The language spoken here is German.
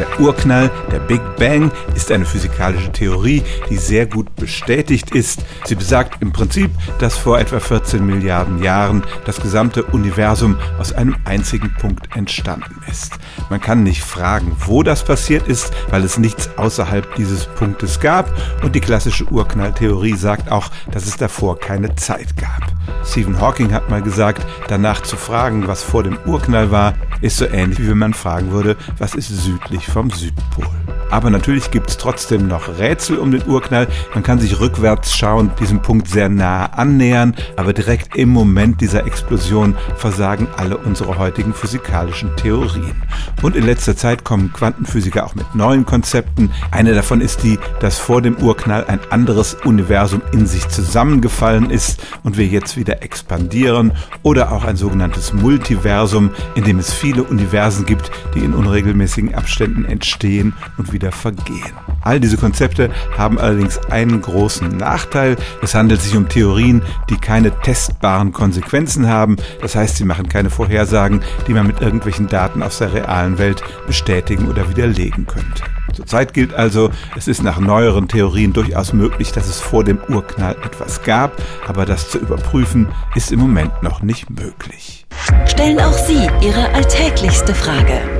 Der Urknall, der Big Bang, ist eine physikalische Theorie, die sehr gut bestätigt ist. Sie besagt im Prinzip, dass vor etwa 14 Milliarden Jahren das gesamte Universum aus einem einzigen Punkt entstanden ist. Man kann nicht fragen, wo das passiert ist, weil es nichts außerhalb dieses Punktes gab und die klassische Urknalltheorie sagt auch, dass es davor keine Zeit gab. Stephen Hawking hat mal gesagt, danach zu fragen, was vor dem Urknall war, ist so ähnlich wie wenn man fragen würde, was ist südlich vom Südpol. Aber natürlich gibt es trotzdem noch Rätsel um den Urknall. Man kann sich rückwärts schauen, diesem Punkt sehr nah annähern, aber direkt im Moment dieser Explosion versagen alle unsere heutigen physikalischen Theorien. Und in letzter Zeit kommen Quantenphysiker auch mit neuen Konzepten. Eine davon ist die, dass vor dem Urknall ein anderes Universum in sich zusammengefallen ist und wir jetzt wieder expandieren oder auch ein sogenanntes Multiversum, in dem es viele Universen gibt, die in unregelmäßigen Abständen entstehen und wieder vergehen. All diese Konzepte haben allerdings einen großen Nachteil. Es handelt sich um Theorien, die keine testbaren Konsequenzen haben. Das heißt, sie machen keine Vorhersagen, die man mit irgendwelchen Daten aus der realen Welt bestätigen oder widerlegen könnte. Zurzeit gilt also, es ist nach neueren Theorien durchaus möglich, dass es vor dem Urknall etwas gab, aber das zu überprüfen ist im Moment noch nicht möglich. Stellen auch Sie Ihre alltäglichste Frage